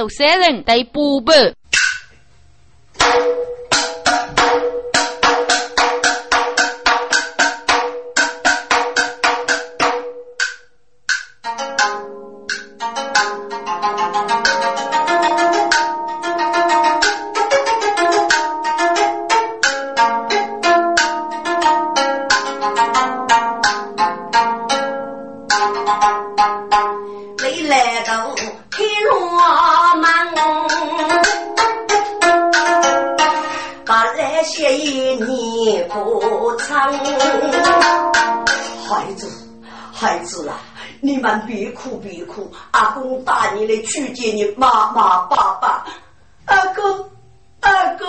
受三人的妈妈爸爸。阿公阿公，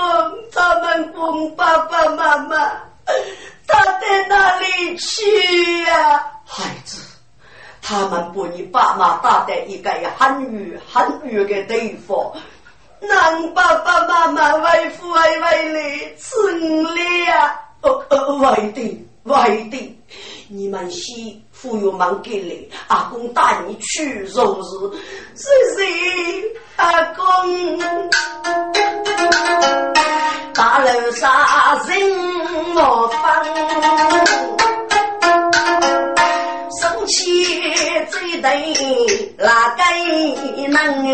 咱们公爸爸妈妈他在哪里去呀？孩子，他们把你爸妈打在一个很远很远的地方，让爸爸妈妈为父为为的成了呀。哦哦，为的为的，你们先。富有忙给你，公带你去肉日，谢谢阿公。大楼上人莫分，生气最对哪个能哎？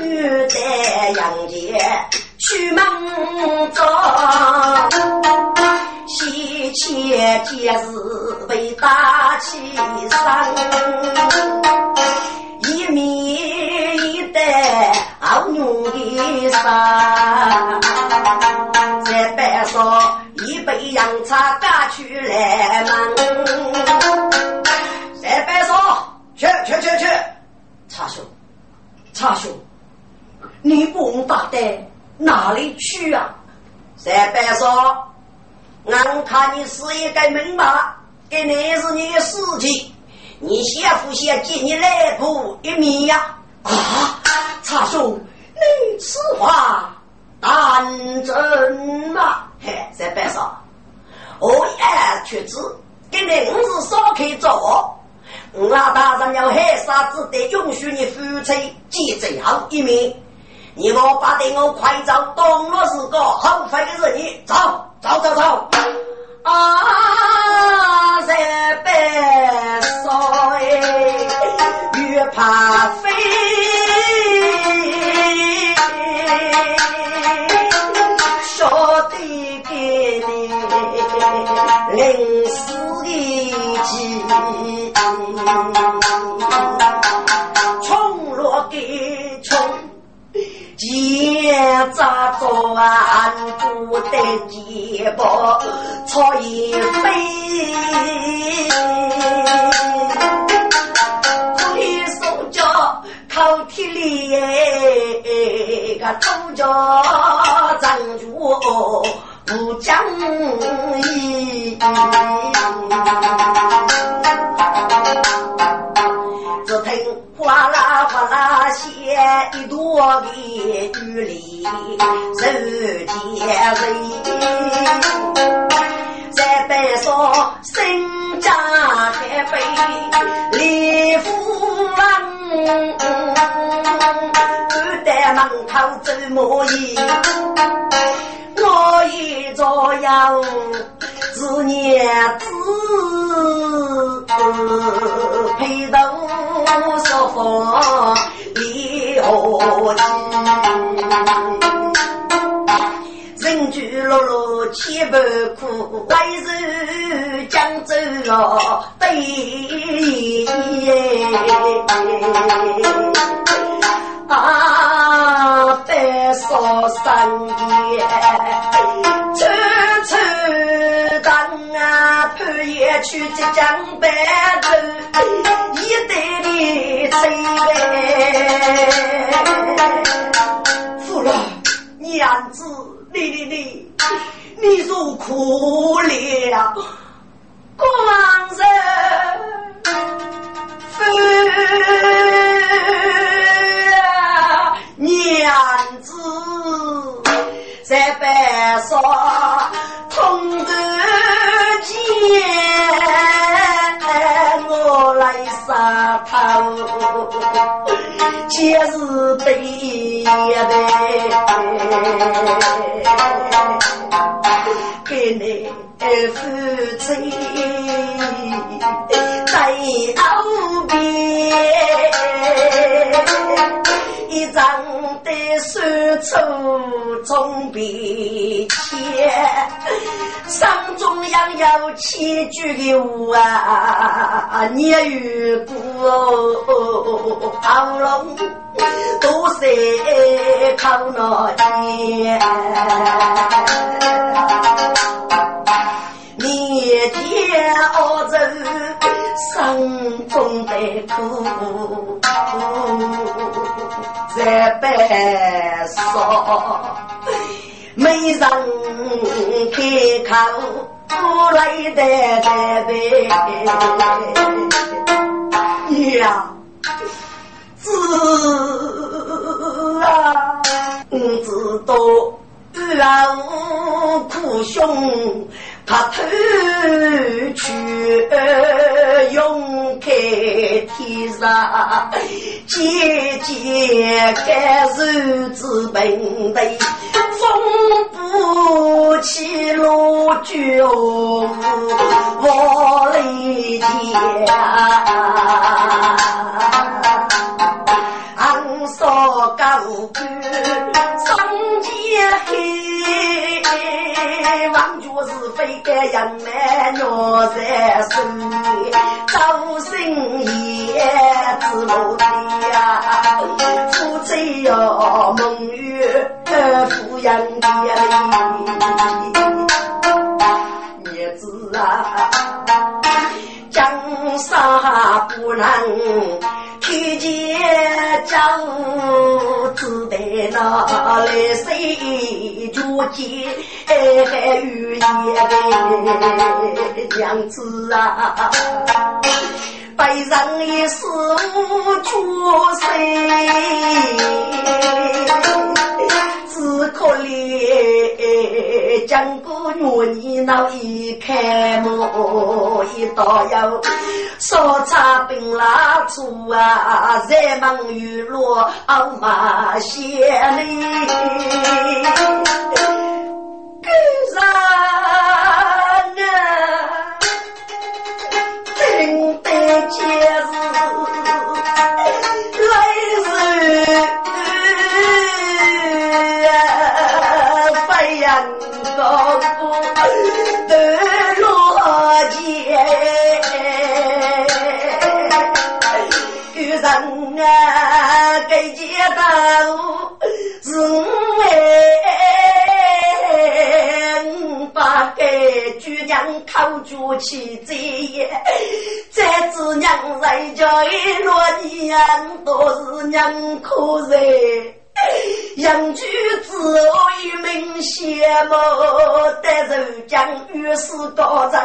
女在阳间。去门中，喜切节日为大起身，一面一袋熬牛的山，再摆上一杯洋茶干去来门，再摆上去去去去，茶兄，茶兄，你不用打的。哪里去啊？三伯说：“俺看你是一个明白，这乃是你的事情，你先夫先见你来过一面呀。”啊，茶兄，你此话当真吗？嘿，三伯说：“我也确知，给你是少可以做，那大人要黑沙子得允许你夫妻见最后一面。”你我把对我快走，动了是个后悔的人，你走走走走啊！三百岁越怕飞，晓得给你临死一计，冲落给冲。见扎着安不得肩膀，草一飞，挥手脚靠体力，个头脚站住不讲义。哗啦哗啦响一朵的雨里受天雷，在北上新家台北李夫人，站在门口走马衣，我一朝阳是娘离何期？人居碌碌千般苦，为人江州哦悲啊，白少三年，当啊，半夜去接江白头，一对的催泪。夫人，娘子，你你你，你如苦了，光人夫。娘子在白沙通得见，我来上把头，今日悲的。给你父亲在后边，一张的手抽中笔签，上中央有七句的话，你与故喉咙都是靠那钱。面前熬着生中的苦，三百少，没人开口，我来得白白。娘，子啊，嗯，子多。知道老苦兄。他偷去永开天上，姐姐该受之本的，风不起落脚，我来家，昂首高歌，黑，望着是非该人满鸟在身，周生夜子落地呀，夫妻要梦月富人。家日子啊，江山不能。看见家务只得拿来水煮鸡，还有一个娘子啊，背上一丝苦水。只可怜江姑娘，你那一开门一道有烧茶冰蜡烛啊，在门雨落傲马仙里，哥啥啊，真得节给接到是把给举娘靠住起嘴，这只娘在家一落娘都是娘可人。养居之后一名羡慕，得受将遇事高人，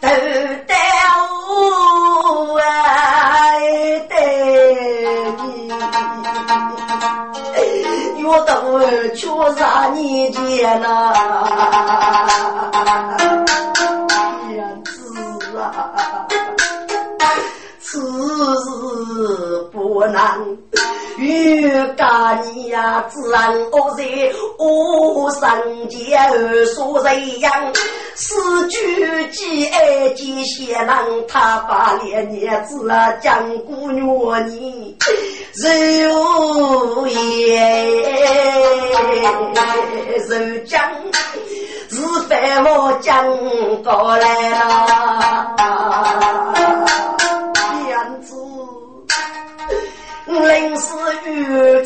头戴我爱戴你，我都缺啥你见呐？娘子啊，此事不能。欲干你呀，自然恶在我生前而所人样，四句几爱几贤郎，他把连年子啊讲姑娘你如言，如讲是非我讲过来了。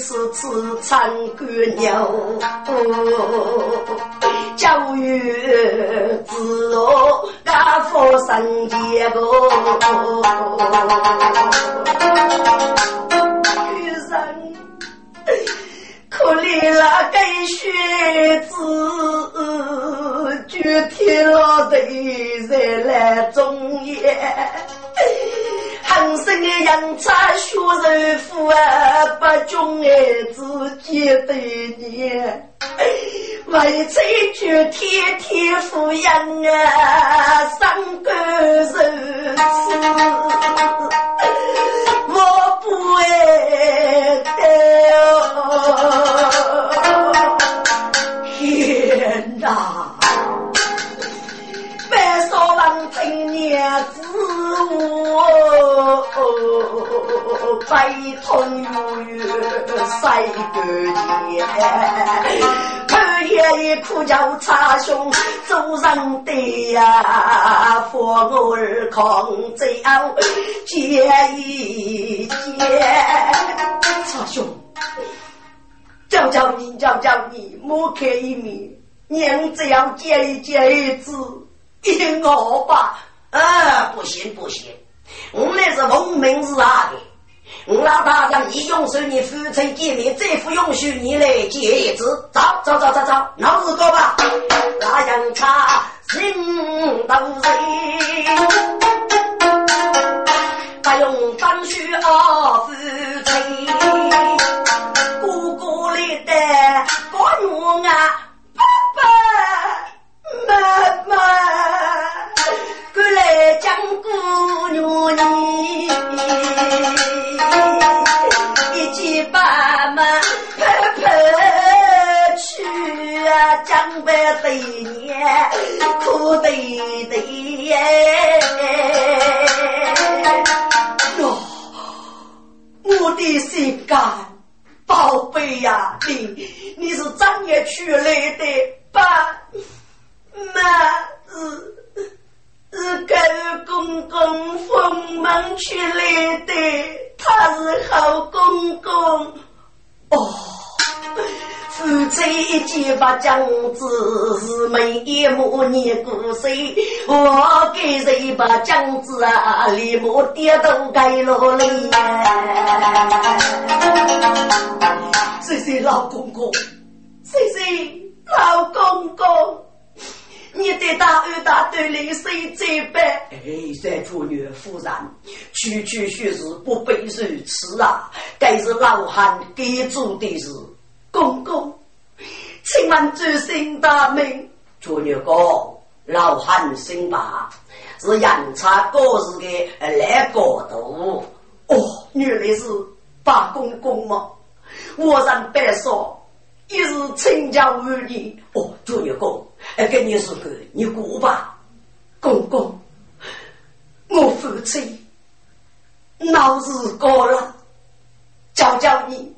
遇此次参观牛，教育自若家父生结个，女人可怜那个学子，具体了的人来中人生的杨差血肉夫啊，不忠儿子几百年，为妻就天天抚养啊，三个肉子，我不爱的，天哪！我人亲娘知我，悲痛欲绝，谁敢见？夜里哭叫差兄走神的呀，佛母二空要见一见。差兄，叫叫你，叫叫你，莫看一面，娘只要见一见一次。听我吧。啊，不行不行，我那是奉命是啊的，我老大让你允许你夫妻见面，再不允许你来接一子，走走走走走，闹日哥吧，那样差心都碎，不用当许二你心肝宝贝呀，你你是怎样出来的吧？妈是。是狗公公封门出来的，他是好公公哦。夫妻一结把姜子，是每一母年过岁，我给谁把姜子啊？立马跌都该落来。谢谢老公公，谢谢老公公。你的大儿大队里谁最白？哎，三处女夫人，区区学士不背受吃啊！该是老汉给做的事。公公，请问主姓大名？处女哥，老汉姓马，是阳差过日的来过度。哦，原来是八公公吗？我让白说。一日请教儿女，哦，主女哥，哎，跟你说个，你过吧，公公，我父亲脑子过了，教教你，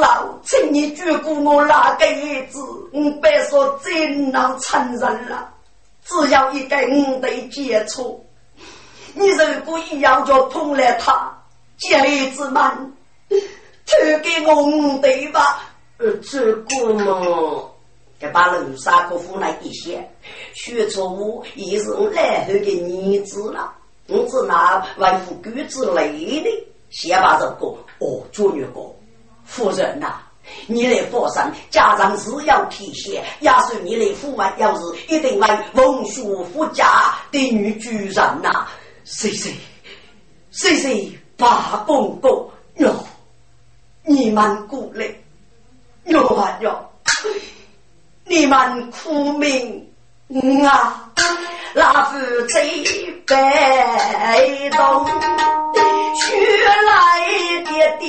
我死了，请你照顾我那个儿子，我别说真能承认了，只要一个五的接触，你如果要就碰了他，儿子们，推给我五的吧。呃，这个嘛，要把楼沙可夫来一些，学错误也是我来后的儿子了。我只拿为夫狗之类的，先把这个哦，做女个夫人呐，你来佛山，家长是要体现，也是你来父外要是一定为文书夫家的女主人呐。谢谢，谢谢八公公哟，你们过来。哟啊哟！你们苦命啊，那夫妻被动，学来的爹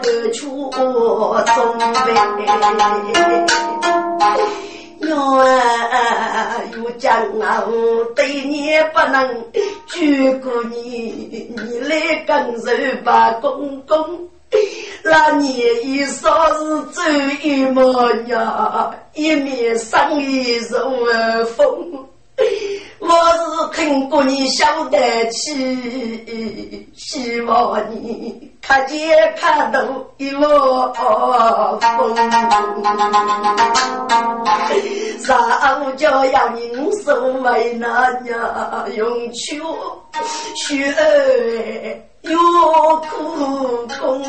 不出中备。哟啊，又讲啊，对你不能眷顾你，你来跟受吧，公公。那年一说是走一模样，一面生意如风。我是听过你晓得起，希望你看见看到一窝风。上就要你无所谓那呀用秋雪。有苦功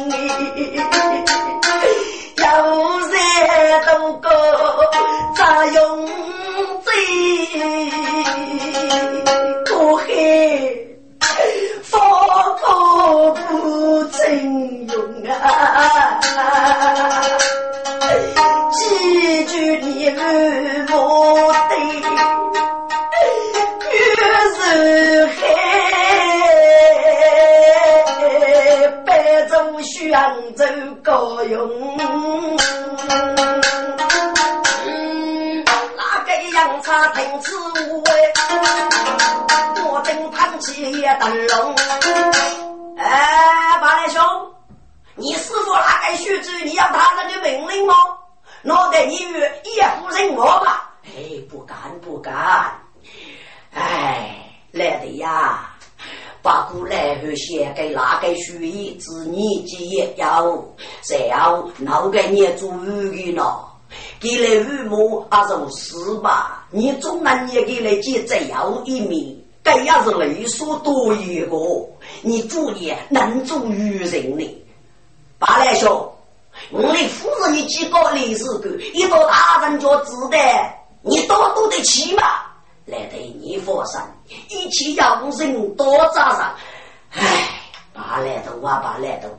要闹给你做鱼的呢？给来父母还是死吧？你总能也给来见最后一面，这也是雷所多一个。你主意能做愚人呢？八来兄，我的夫人你几个历史官，一到大人家知道，你多多得起嘛？来对你佛山，一起要人多扎上。唉，把来头啊，把来头，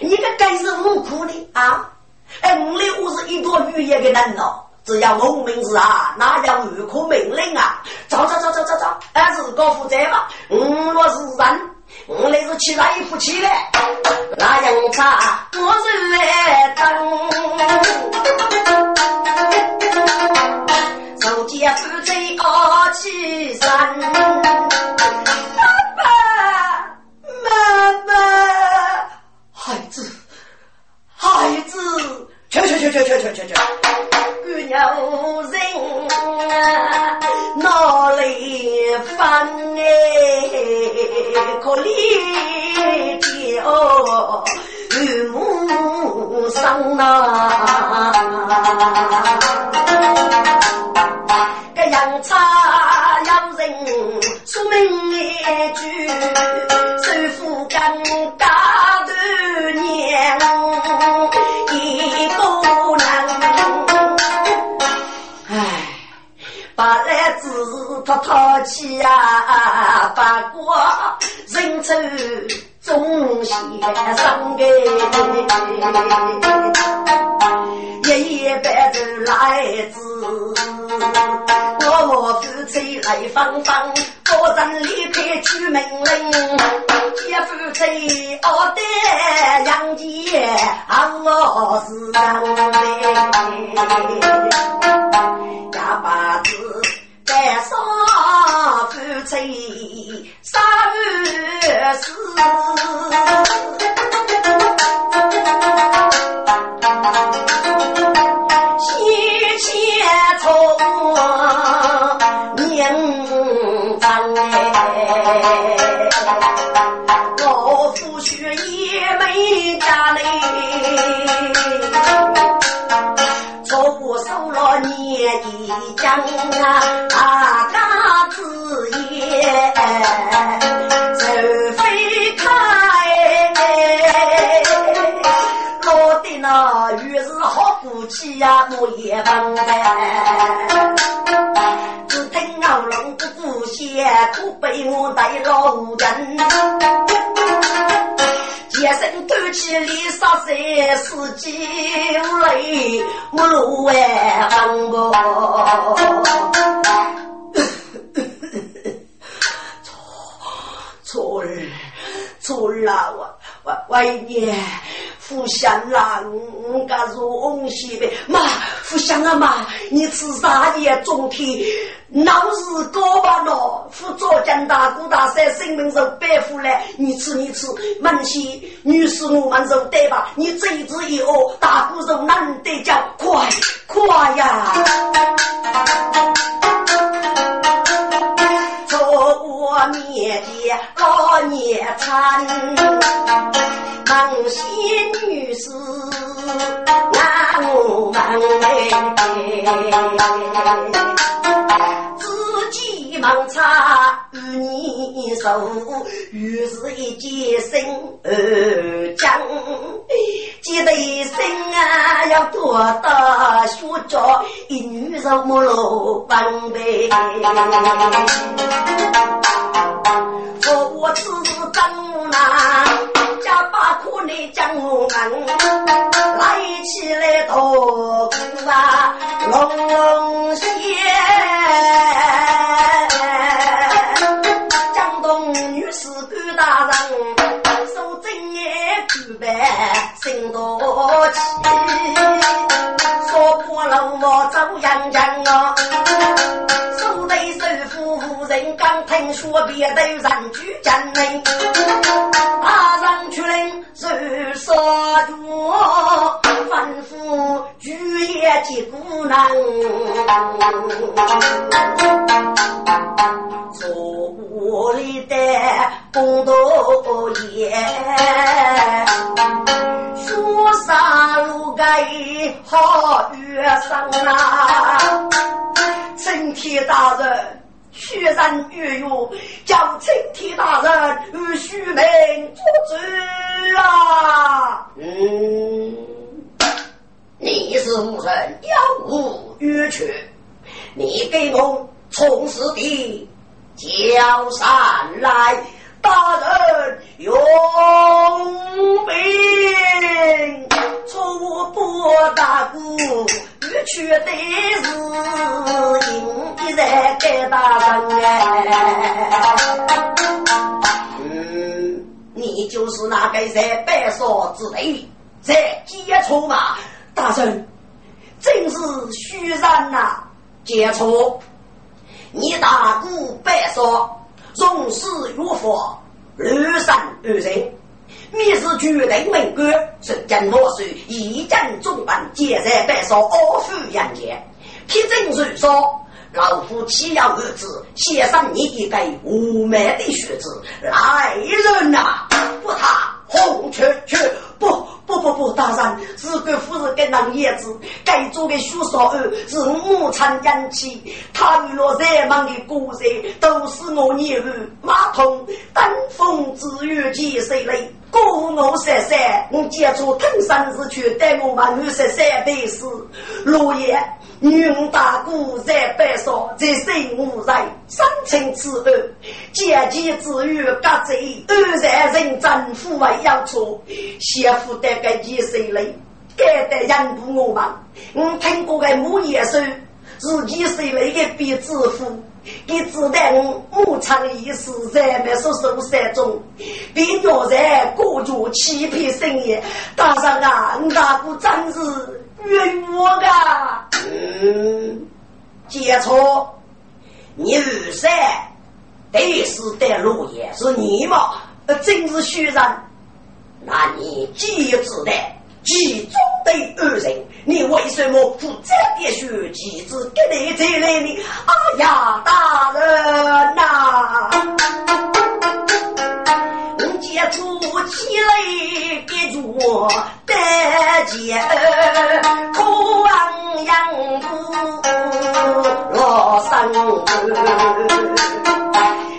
你个该是无辜的啊！哎，我的我是一朵绿叶的人哦，只要我名字啊，那叫无可命令啊！走走走走走走，俺是搞负责吧？我若是人，我那是起来一夫妻的，那样茶我是来等。手接夫妻二起身，一夜白头来子。我夫妻来访访，个人离开出门令。姐夫妻我的杨姐，我是人呀把子带上夫妻三世。我家嘞，错过收了年一将啊，大家子也走飞开，落得那雨是好过气呀，我也忘只听老龙不顾血，苦被我带老人。全身透气里杀谁是惊泪我路外风波错错儿错了我我外面福相啦，我家是红喜的妈，福相啊妈，你吃啥也中天，闹事高吧咯？福州江大姑大山生命肉百户来，你吃你吃，门西女士我们肉对吧？你这一只一哦，大姑肉难得叫快快呀！我面的老年餐，孟仙女士那我们自己忙茶与你手，于是一件生儿将，记得一生。啊要多大学着一女人莫落半辈。说我只是真难，家把苦你将我们来起来多苦啊，龙龙仙，大人说真言苦白心多气，说破了我遭殃殃啊，手头手夫无人敢听说别的人举真人，大人出令是杀猪，吩咐举也及孤男。我里的。工作业，说啥路该好月生啊，青天大人。虚人越狱，叫青天大人与虚名作主啊！嗯，你是无人，要无约去，你给我从实地交上来，大人用兵，出不大鼓。去的是应在给大人哎，嗯，你就是那个在白沙之内在接触嘛？大人，真是虚然呐！接触，你大姑白沙，容事如佛，如山如人。你是决定门官，身经落水，一将中办，皆在白沙阿福人间。铁证如说，老夫岂要儿子写上你一杯无美的血字？来人呐，不他红去去不。不不不，大人，自个夫人跟男叶子，该做的许少儿是母产养起，他娱乐热忙的故事，都是我女儿马通登峰之月几岁嘞？过我三三，我接触登山之去，带我们女十三辈事。落叶女大姑在白沙，在生无人，三清之二，阶级之余，各贼二在人政府外要错，媳妇的。个几岁嘞？该得养不我嘛？我听过个母爷说，自己岁嘞个比致富，给知道我母长意思在没说受山中，比鸟在过脚欺骗生意。大上啊，你大姑真是冤枉啊！嗯，接错，你二三得是得路也是你嘛？真是虚人。那你既知道其中的二人，你为什么不这点血气子给你这来呢？哎呀，大人呐！你出起来给住得见，苦昂扬不落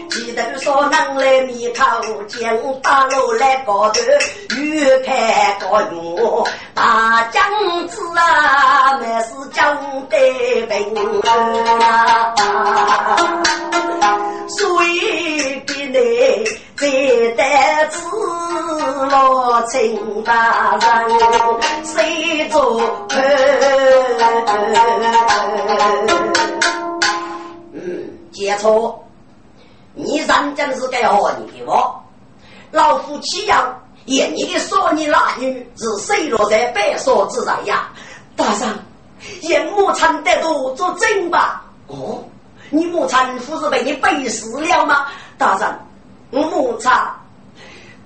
前头说能来米口，将大路来高头，欲开高远，大将子啊，乃是将得兵啊，随便你再得子罗青大人，谁做客？嗯，接错。你认真是该好你的我，老夫岂要言你的说你那女是谁落在白沙之上呀？大人，言母亲得多做证吧？哦，你母亲不是被你背死了吗？大人，我母亲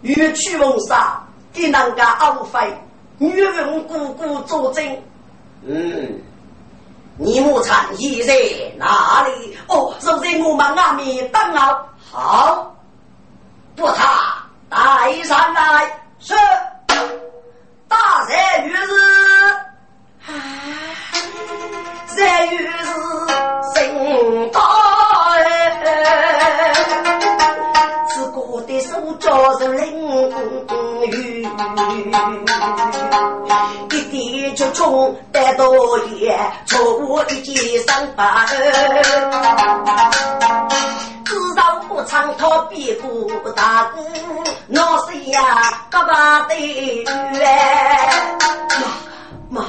欲去谋杀，给人家熬费，女人姑姑作证。嗯。你母亲现在哪里？哦，就在我们那边等候。好，不他带上来。是，大人于是，啊，在于是心大。自个的手脚是灵。一点就冲得多也，错误一件伤疤。知道不长讨别过大姑，那是呀，爸爸的冤。妈，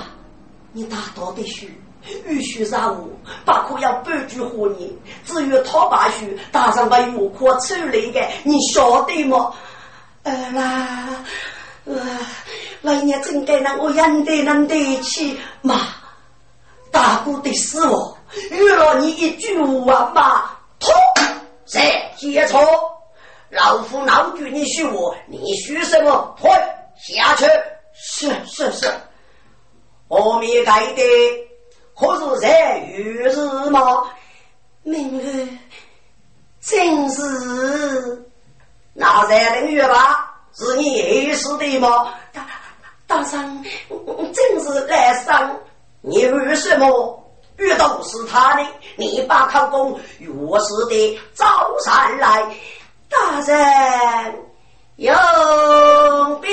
你大刀的血，雨雪杀我，不可要半句话言。至于讨把血，大上为我可处理的，你晓得吗？呃啦。呃，来年真该让我养得能得起妈，大姑的死我，遇了你一句话，妈，痛谁接错？老夫闹剧，你许我，你许什么？退下去！是是是，阿弥盖的，可是在遇日吗？明日正是，那在等月吧？是你意思的吗？大大圣，真是来生，你为什么遇到是他的？你把考公约是的早上来，大人有病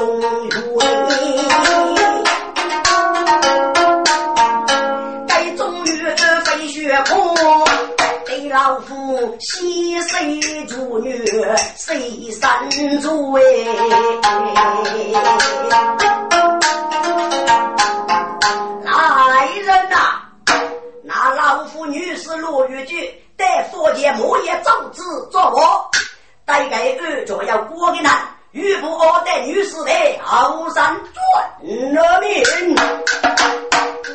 中路的中女飞雪空给老夫西施珠女谁三族哎来人呐那老妇女是落玉珠得佛前魔耶咒子做佛带给二者要过的难玉不傲的女尸的后山转。了面，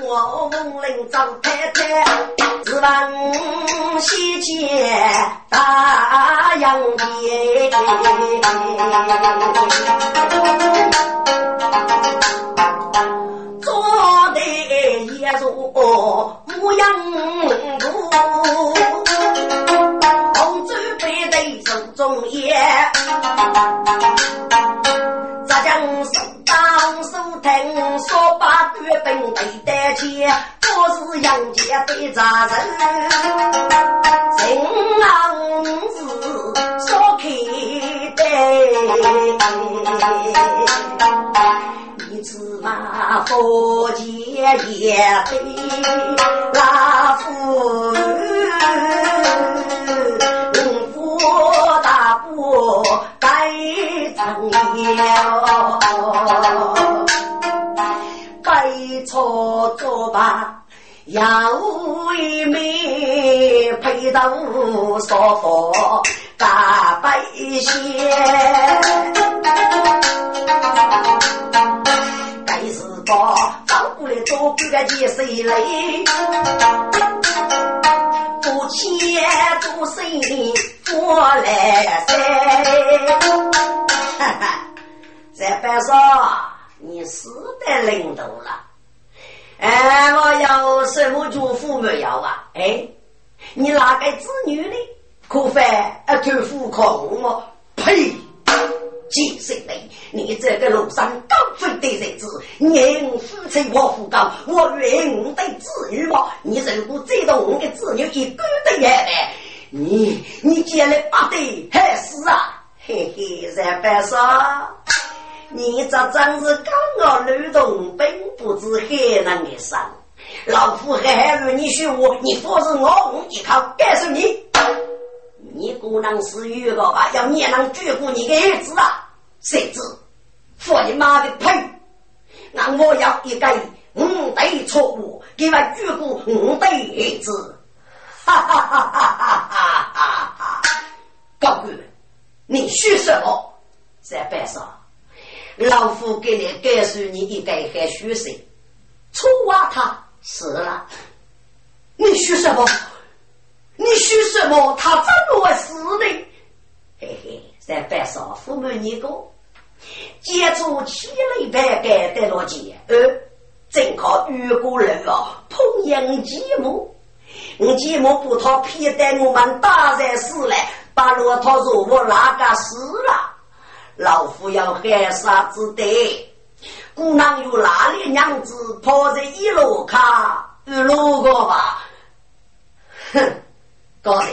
我梦令张太太自问西街大洋边，做的一座牧羊渡。中也，咱家当五叔，把官兵背得起，多是杨家被咱人，真汉子说开得，你只把好也背，拉夫。不该长了，该错错吧，要一命配到少佛大悲仙。把照顾的都给个解释一类不起做生意做来噻哈哈在班上你死的领导了哎我有什么祝福没有啊哎你哪个子女呢可费啊就付款我呸几岁嘞？你这个庐山高飞的日子，你夫妻我夫高，我愿我的子女嘛？你如果知道我的子女一个的也呗，你你将来不得还是啊？嘿嘿，在白说，你这真是刚我流动，并不知海南的山。老夫还还与你说我，你不是我我一靠告诉你。你可能是遇告吧，要你能照顾你的儿子啊？谁知放你妈的屁！那我要一个五对错误，给我照顾五对儿子，哈哈哈哈哈哈哈哈！高官，你说什么？在班上，老夫给你告诉你一个还学生？错啊，他死了。你说什么？你说什么？他怎么会死的？嘿嘿，在班上父母你个接触七礼拜盖的逻辑，呃，正靠遇过人哦，碰迎继母，我继母不讨皮带我们打在死来，把骆驼肉我拉个死了？老夫要害啥子的？姑娘有哪里娘子跑在一路卡一路过吧？哼！高人，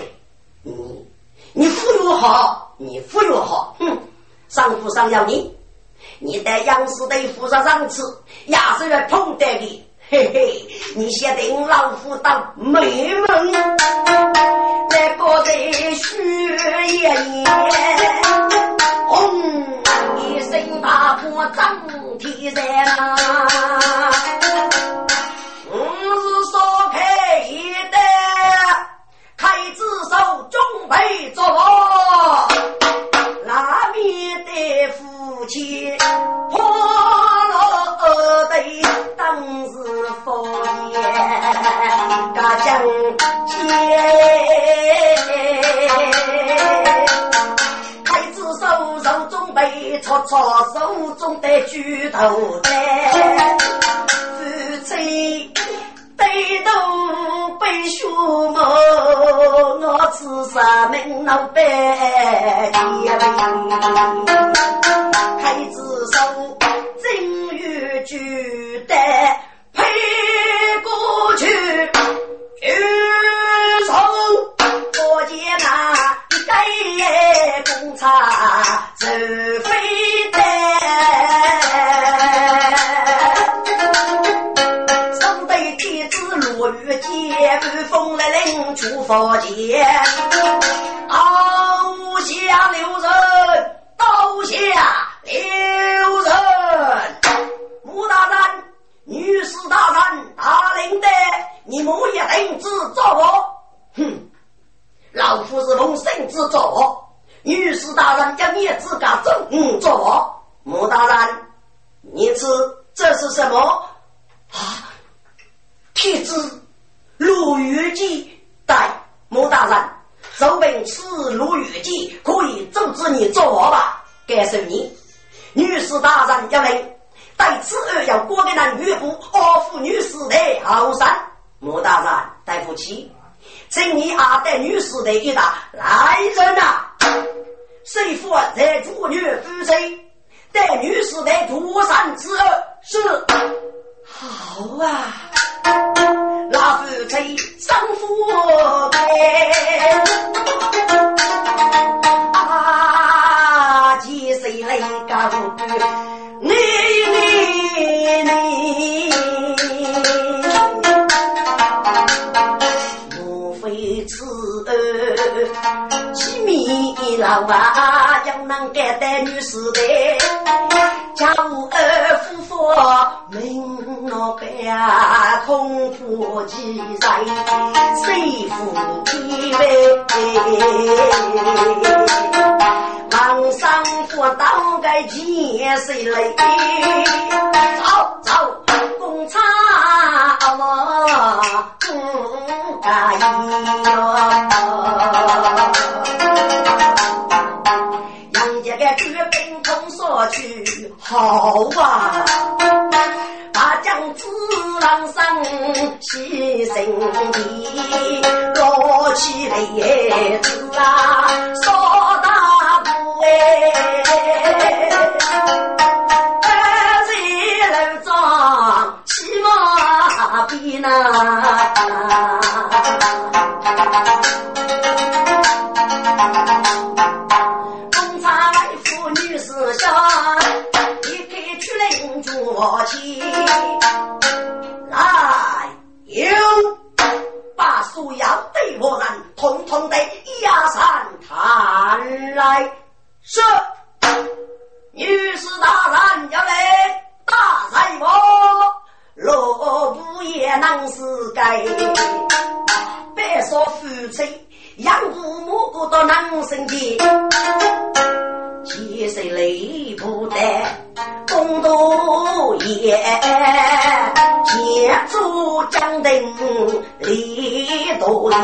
你你富裕好，你富裕好，哼！上府上要你，你在央视队府上上次，也是要碰得你。嘿嘿，你先等老夫当美梦，再过在雪夜夜，轰一声大破张天山大将接，开子手手中备戳戳，手中的举头戴，夫妻。背头背书么？我此生门老板爹，啊，要能给带女士的，家务儿夫妇命。我辈啊，空腹饥在，谁负体味？忙上火刀该见谁来？走走，公差我不该杨举兵通所去，好啊！大将子郎上牺牲的，落起泪子啊，说大步哎，二岁楼庄骑马比那。我起来，有把所要对我人统统的押上坛来。是，女士大人要来大财我，若不也能是该？别说夫妻养父母过到能生气。几岁累不得，公都爷，建筑江灯李多礼，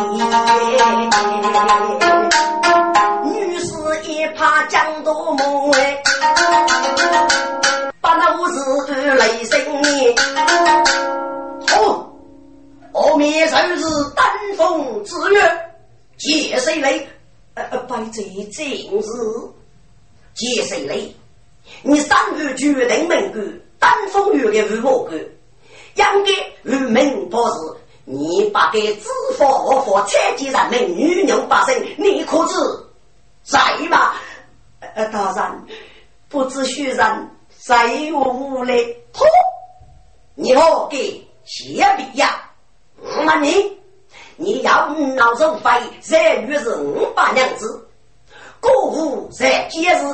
女士一怕江多梦哎，把那五子累生年，哦，后面就是丹凤之月，几岁累，呃呃，拜这正日。几岁嘞？你三月决定门关，丹凤月的五毛关，应该与民不是。你把给知法合法采集人民女人百姓，你可知在吗？呃，大人不知虚人，谁无无来？嚯！你好给谢必呀！那你，你要闹手飞，这女是五百娘子，过午在节日。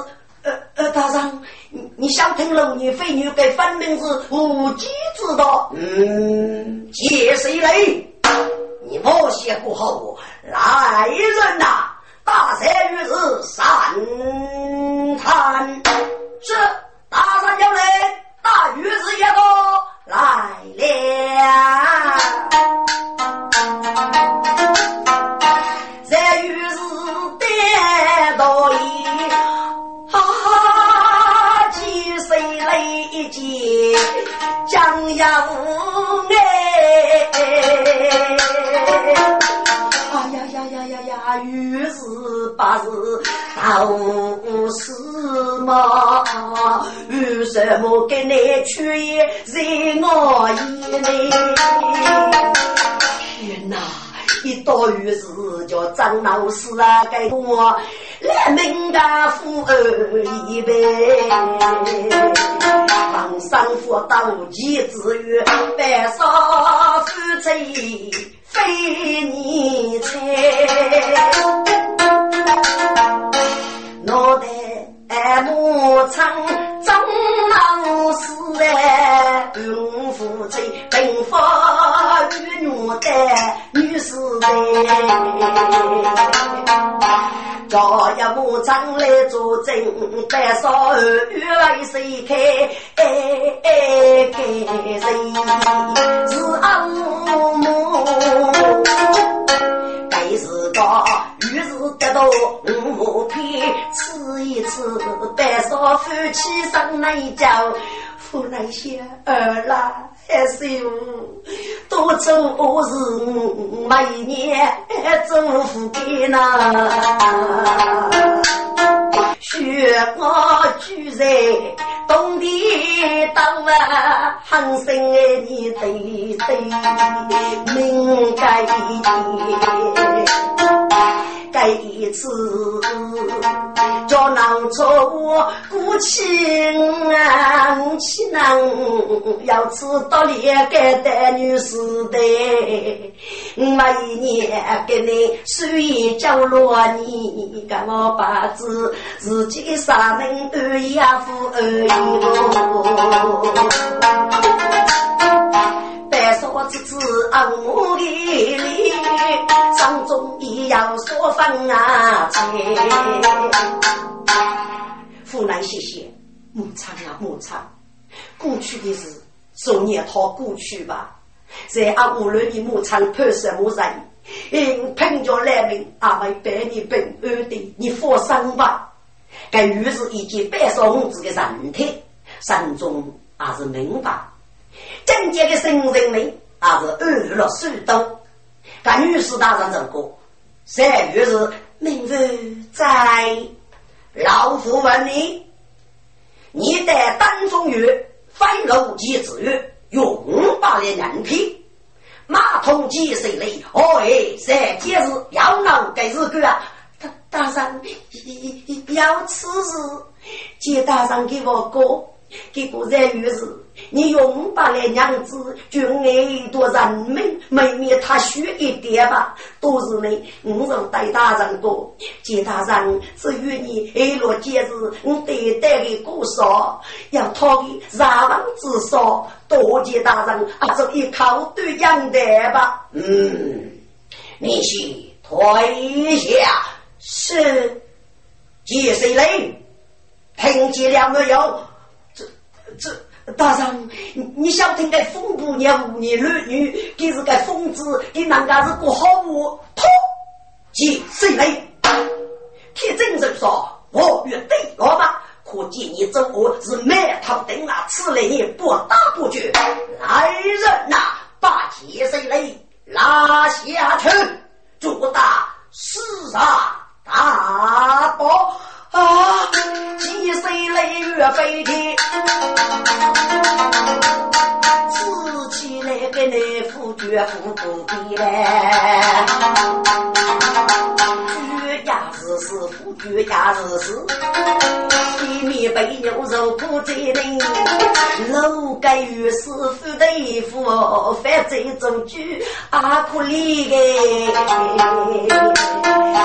呃呃，大人，你你想听龙女飞女给分明是无稽之道。嗯，借谁来？你莫写过后，来人呐！大山女是三坛，是大山要来，大女子也多来了。这女子得到一，啊，几岁来接江阳哎。于是八日到是嘛？为什么给你去惹我意呢？天哪！一到于是叫张老师啊，给我来门家富儿一杯，放上佛道几子月，白沙夫妻。非你猜，哎。朝一木仓来作证，白少儿为谁开？哎哎，给谁是阿母？该是个于是得到五片，吃一吃，白少夫妻生来叫，夫来些儿啦。还是多做事，每年祝福给那雪花居在冬地到啊，很深爱你对对，明该该一次叫囊做古情啊，情人要吃到脸该的女士的，每年给你收一角落，你干我把子自己的三门二丫夫二哟。白说子子啊，我的里上中也要说分啊钱。湖南谢谢牧场啊牧场，过去的事昨年他过去吧，在阿屋里的牧场怕什么人？因凭着来命，阿妹百年平安的，你放心吧。该于是已经白说公子的人体，心中还是明白。正经的生人们，还是安了数冬。跟女士大人走过，三月是明日在。老夫问你，你在丹中月翻楼机子月，永把的人皮，马桶几岁里？哦哎，三件事要闹给日个啊！大大人要此事，接大人给我过。结果在于是，你用把来娘子，就爱多人民，没免他虚一点吧。都是你，我是对大人过，见大人只与你爱乐节日，我对待的过少，要讨的杀王之少，多谢大人，还是一口对养的吧。嗯，你先退下，是，接谁来？听见了没有？这大人，你你想听个风姑娘、五年儿女，给是个疯子，给人家是个好物，托即谁来？铁真人说：“我与对老吧，可见你这个是满头钉啊，此类你不打不绝。来人呐，把铁谁来拉下去，主大四杀大宝。”啊！几岁来月飞天，此起来给你夫绝不的嘞，是是夫绝家日事，一面被牛肉不在内，楼盖与师傅的衣服，犯这种句阿苦里个，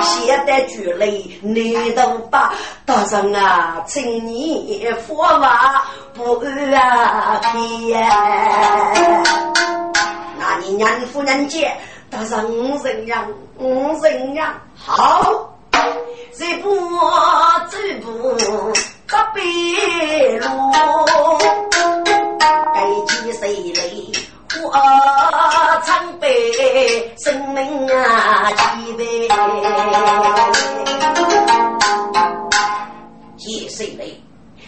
现代剧里你都把大人啊，请你佛法不安开，那你娘夫人家。大上五人样，五人样好，这步这步可别路，该几谁来我苍白生命啊，几倍？几谁来？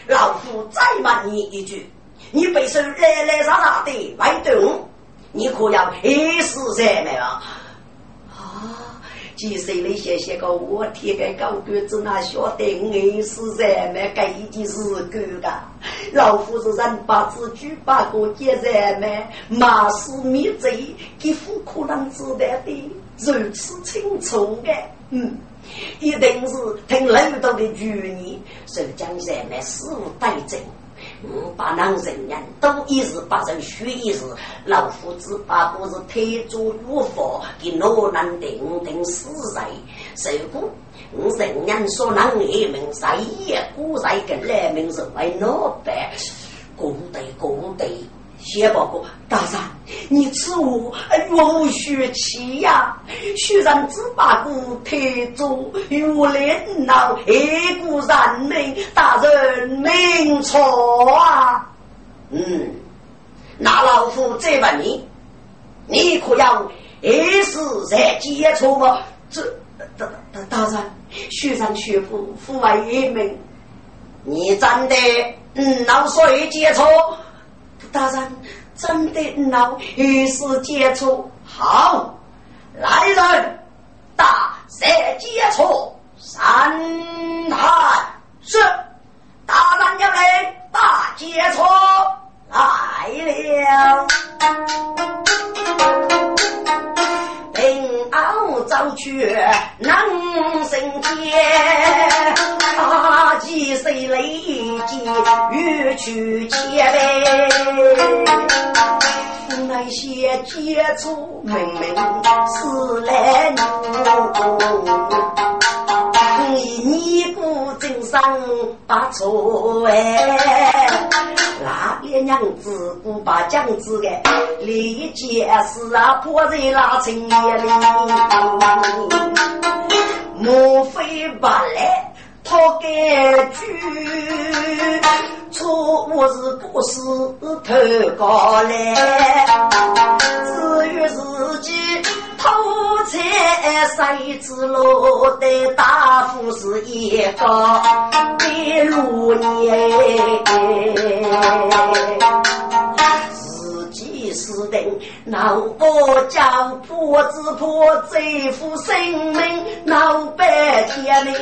老夫再问你一句，你背手来来杀杀的来动？你可要黑死噻没有？几岁的谢谢个我贴个高个子那晓得黑死噻没？这一件事干的，老夫是人把子举把个接噻没？马氏灭贼，几乎可能知道的如此清楚的，嗯，一定是听老道的主意，受江山没事无带证。嗯，把那人人都一时把人虚一时，老夫子把不是推足入佛，给罗南定定死人，受苦。我人人说能一名谁也古人跟来名是为老板，功德功德。谢报告大人，你此物若血气呀，须让只把骨贴住，如来闹一股人命，大人明错啊！嗯，那老夫再问你，你可要一时在接触吗？这大大大人，须让学府父外一名，你真的嗯，老谁接触？大人真的闹，于是接触好来人，大赦接触三台是大人要来大接触来了。平凹早去能生见，大吉谁来接欲去接呗？那些接触明明是来奴。你尼姑真上把错哎，那个娘子不把将子的理解是啊，破在拉成夜里，莫非不来？讨个句？错误是不是偷高来？至于自己。偷财谁知落得大富是一个的路年，自己是等老伯家破子破贼夫生命老白天里，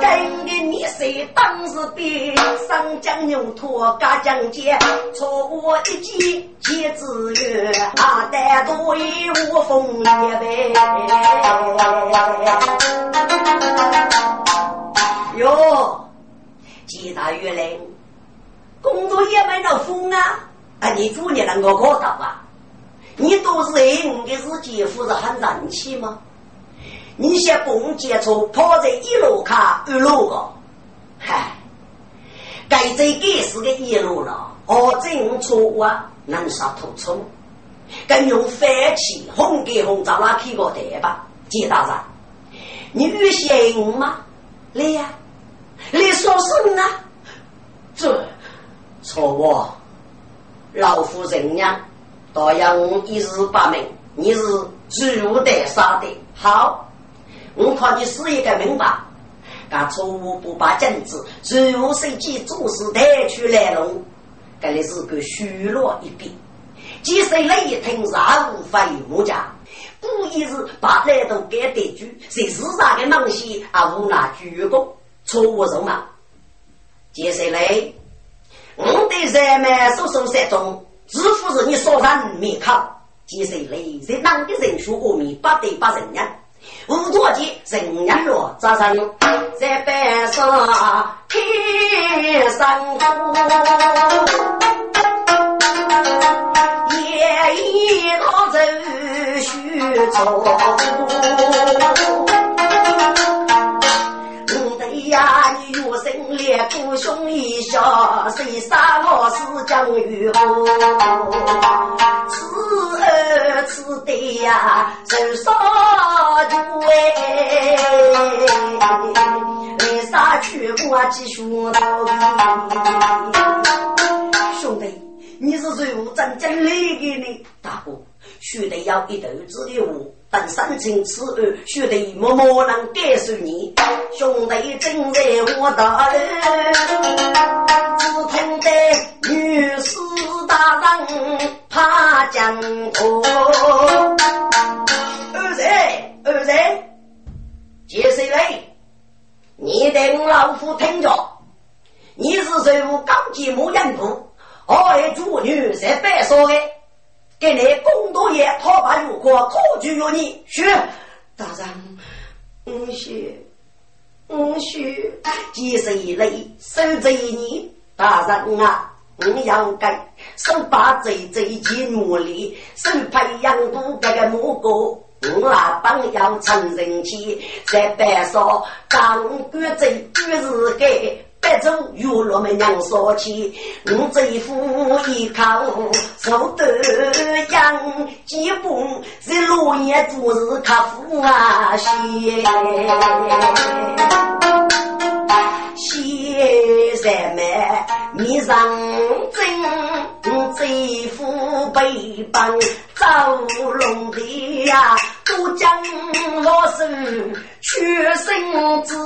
跟着你谁当时的上将牛驼嘎将街，错我一计。一子月，阿呆多一无风也呗。哟，几大月嘞，工作也没那风啊！啊，你主你能够搞到啊？你都是因的是姐夫是很人气吗？你先蹦接触跑在一路卡二路个，嗨，该这个是个一路了，哦，真错啊！能杀土冲，更用飞气轰给轰炸拉开个台吧，接大人，你遇行吗？来呀，你说什么？这错我，老夫人呀，答应一日八命，你是主得杀的。好，我看你是一个明白，干错误不把镜子，只有手机做事带去来弄。这里是个虚弱一笔，即使那一听啥无法无家，故意是把来都给得住，是市场的东西啊无奈鞠躬，错误什么？即使嘞，我对人们所说三种，似乎是你说人没靠。即使嘞，是哪个人说过米不得不承认，无多见人家落早上在白上天上呼，夜一道走须走。兄一笑，谁杀我是江玉虎？此儿此对呀，受杀猪哎！为啥去我继续兄弟，你是谁？我真正来给你，大哥，须得要一头子的我。等三清此案，兄弟默默能感受你，兄弟正在我大人，只痛得女士大人怕江头。二谁？二谁？接谁来？你等老夫听着，你是谁？我高级木人部，二主女在白说的。给你工多爷讨办入伙，可就由你去。大人，嗯许，嗯许，几十以内受罪你。大人啊，你要该手把贼贼进磨砺，手培养不这个木工。我那帮要趁人气，在白说刚官贼就是给。白州玉罗们娘说起，我这副一口受得养，几步是落叶做事可富啊些，些什么你上真，这副背帮走龙的呀，都将我是屈身子。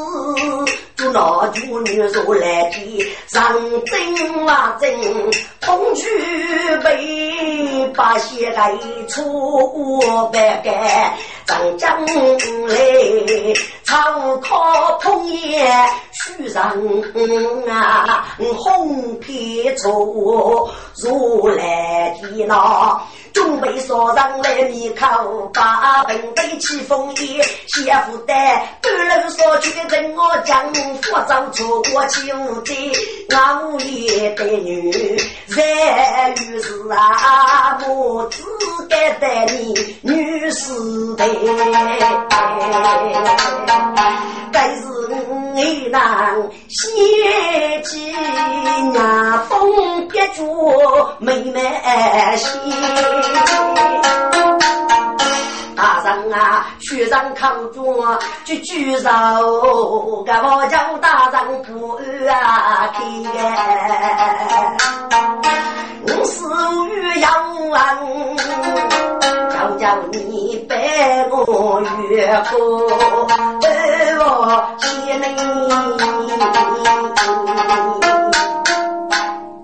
就那就女如来的，上阵啊阵，同去被把血来出白干，长江来长靠碰叶，须上啊红皮绸，如来的那。准备烧上来米口，把盆背起风衣，媳妇带半路烧去的人我将佛走错过秋天，我屋里的女在于是啊，我只该带你女士的，该是我那先妻呀，风别住妹妹心。大人啊，学生抗中就举手，该我叫大人不啊开。我是玉阳王，叫叫你拜我岳父，拜我贤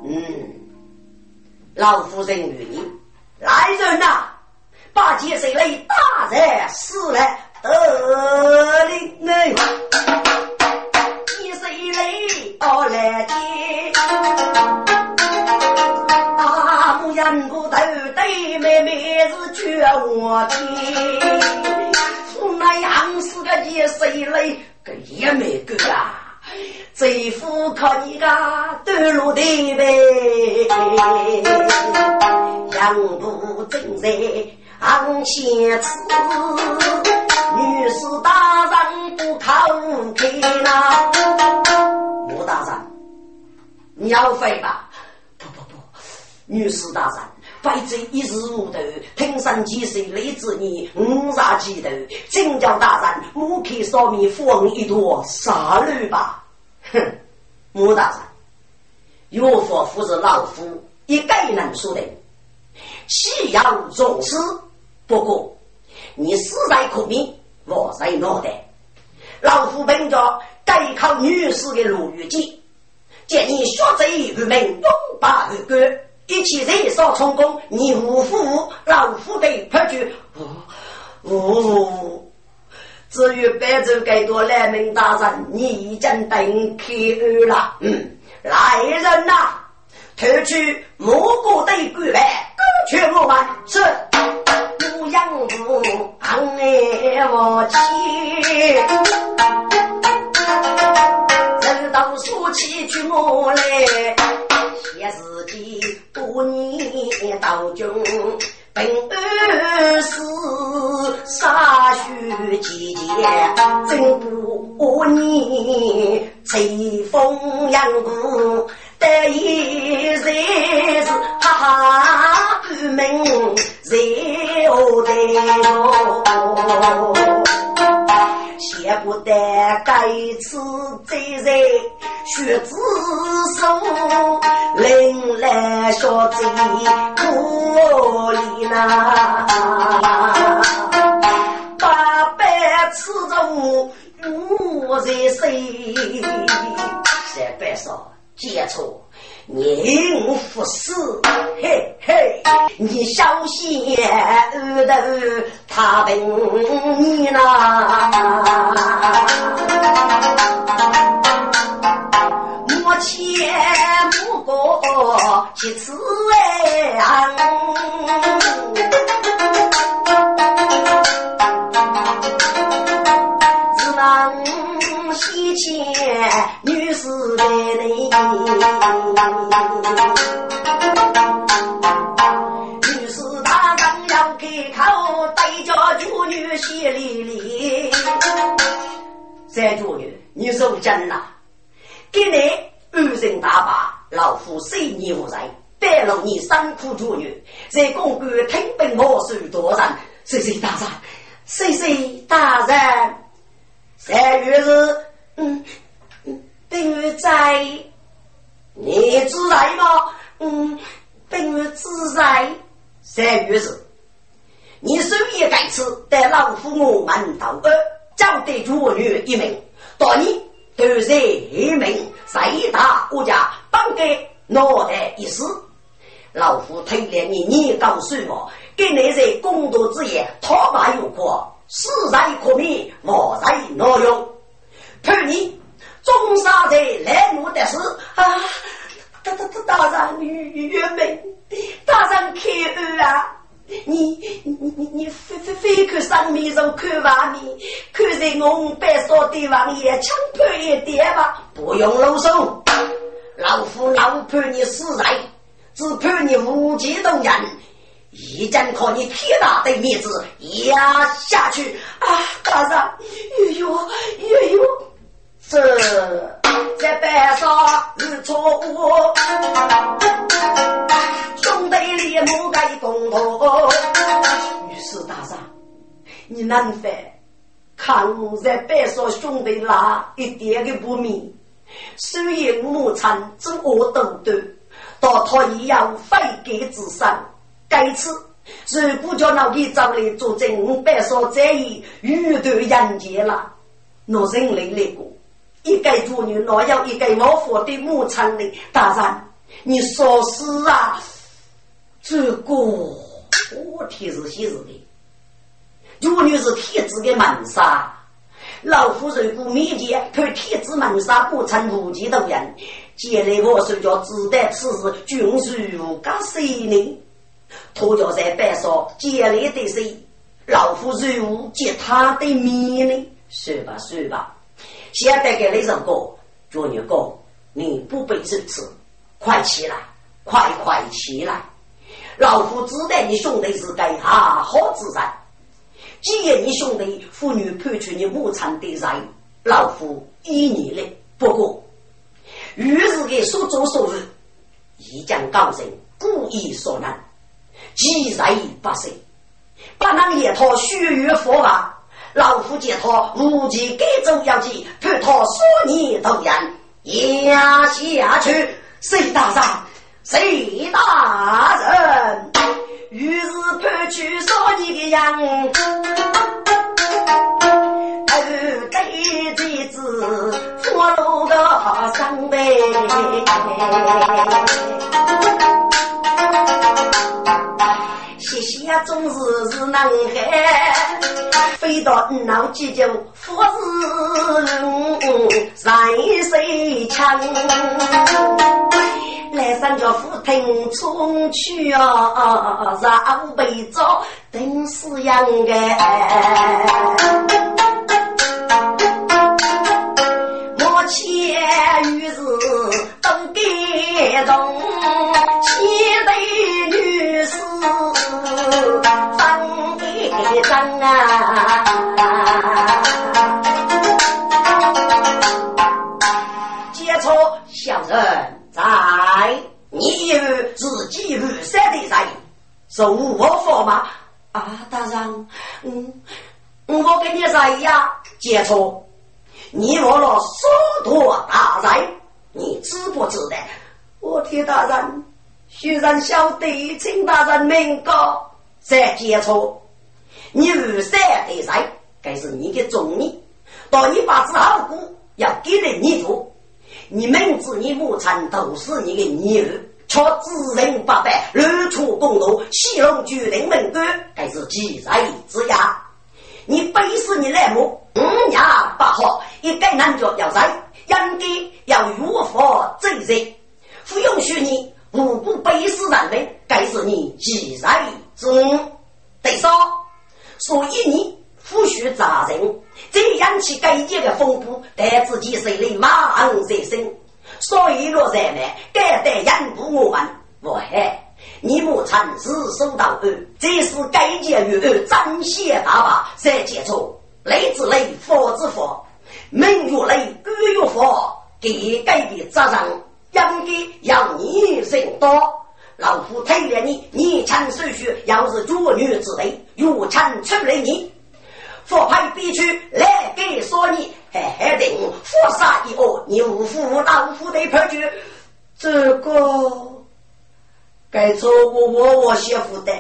嗯，老夫人与你。来人呐！把劫谁来大人死了得令哎！劫谁来到来的？大木人骨头对妹妹是绝我的，从那样死个劫谁来个也没个啊！贼夫靠你个断路的呗，杨步正在昂先此，女士大人不靠开呐。穆大人，你要飞吧？不不不，女士大人，非这一日无头，平生几岁累子你五杀几头，请教大人，木刻烧米富一朵杀驴吧。哼，穆大人，岳父父是老夫一概能说的，岂要重视？不过你死在苦命，我在脑袋。老夫本着该靠女士的路玉计，见你学贼入门，勇拔而归，一起人少成功，你无负老夫的判决。呜呜。至于白州该多来明大人，你已经登开了。嗯，来人呐，偷去蘑菇队官来，各取我们是。养父昂爱我妻，人都说起去我来，写自己多年到军。本是杀血季节，真不你吹风扬，得一人是哈哈不明谁哦写不得该次罪人血子手，临来小贼可怜呐！八百次中无人谁？三百少接错。宁不死，嘿嘿！你小心耳朵，他等你呢。谢礼礼。三主女，你受惊了，给你二人大把，老夫随你无罪，带了你辛苦主女，在公馆听本我受多人，谢谢大人，谢谢大人。三月日，嗯嗯，等于在。你自在吗？嗯，本月自在。三月日，你手也该吃，带老夫我们到二，招得主女一名。到你都是一名，谁大我家帮给脑袋一死。老夫推荐你，你告诉我，给你在公道之夜，讨骂有过，死在可灭，活在挪用。判你中杀在来路的事啊！大大大大人，女女们，大人开恩啊！你你你你非非非看上面肉，看外面，看在我白说的王爷，强判一点吧，不用啰嗦。老夫老判你死罪，只判你无期动人，一将靠你铁大的面子压下去啊！大人，哎呦哎呦，这。在班上是错误，难烦，看在班上兄弟啦一点的不明，虽然母亲只我懂得，但他也要非给之上。该次如果叫老弟找来作证，班上再以欲断人间了，我人类来过。一个妇女，哪有一个老佛的母亲呢？大人，你说是啊？这个我天是写字的，妇女是天子的门杀，老夫如果面前看天子门杀，不成无忌的人，接来我手叫只得此事君如敢谁呢？托教在白说接来的谁？老夫如何接他的面呢？说吧，说吧。现在给那首歌，祝你歌，你不必如此，快起来，快快起来！老夫知道你兄弟是该好好自在。既然你兄弟妇女判处你母亲的人，老夫依你了。不过，于是给所作所为，一将高人故意所难，既然不遂，不能也讨血月佛法。老夫见他无计改奏要紧，判他数年同人压下去。谁大人？谁大人？于是判去少年的人，头戴戒指，佛罗的上辈。谢谢总是是能海，飞到脑急救，富士人谁谁强？来上叫夫听冲去啊，让被遭等死样个。我前于是都给中，七对女士分一张啊。接错小人。你有自己如山的人，是我佛吗？啊，大人，嗯，我跟你说呀，接触，你我了所托大人，你知不知道？我替大人，虽然晓得，请大人明告，再接触，你如山的人，该是你的忠义，当你把子好过，要给了你做。你明知你母亲都是你的女儿，却知人不白，乱出公路，戏弄巨人门官，该是吉在之呀！你背死你来母，五年不好，一个男角要在，应该要如法正人，不允许你无故背死人们，该是你吉在之得少，所以你不许杂人。这样起改革的风波，但自己心里马上在生，所以若人们该得养护我们，我嗨，你母亲自首到二，这是改革与二彰显大法，才接触雷之雷，佛之佛，民与雷，官与佛，给改的责任应该由你承担。老夫推荐你，年轻手续要是做女之类，有钱出来你。佛派必须来给说你，嘿嘿的，佛杀一恶，牛夫老夫的判决，这个该做我我我媳妇的，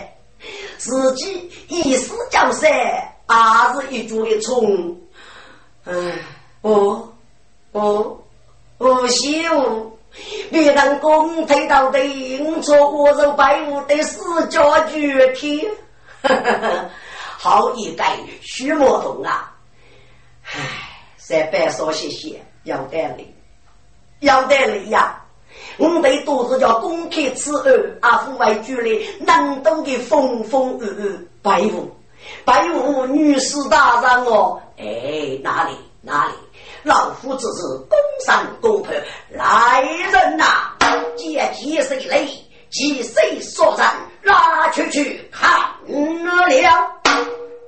自己一时叫噻，还是一株的虫，哎，我我我媳妇，别让公推到的，我做我是白屋的死家具体。好一代徐莫同啊！唉，三百说谢谢，要得理，要得理呀！我被肚子叫公开此案，阿父为主嘞，难懂的风风雨雨，拜服拜服女士大人哦！哎，哪里哪里，老夫只是公上公婆来人呐！见几岁累，几岁所人，拉出去看了。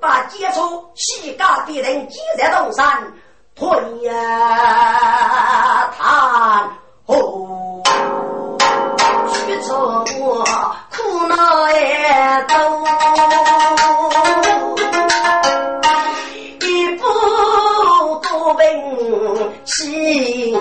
把接触西家的人挤在东山退呀他哦去做我苦恼也都一步多病心里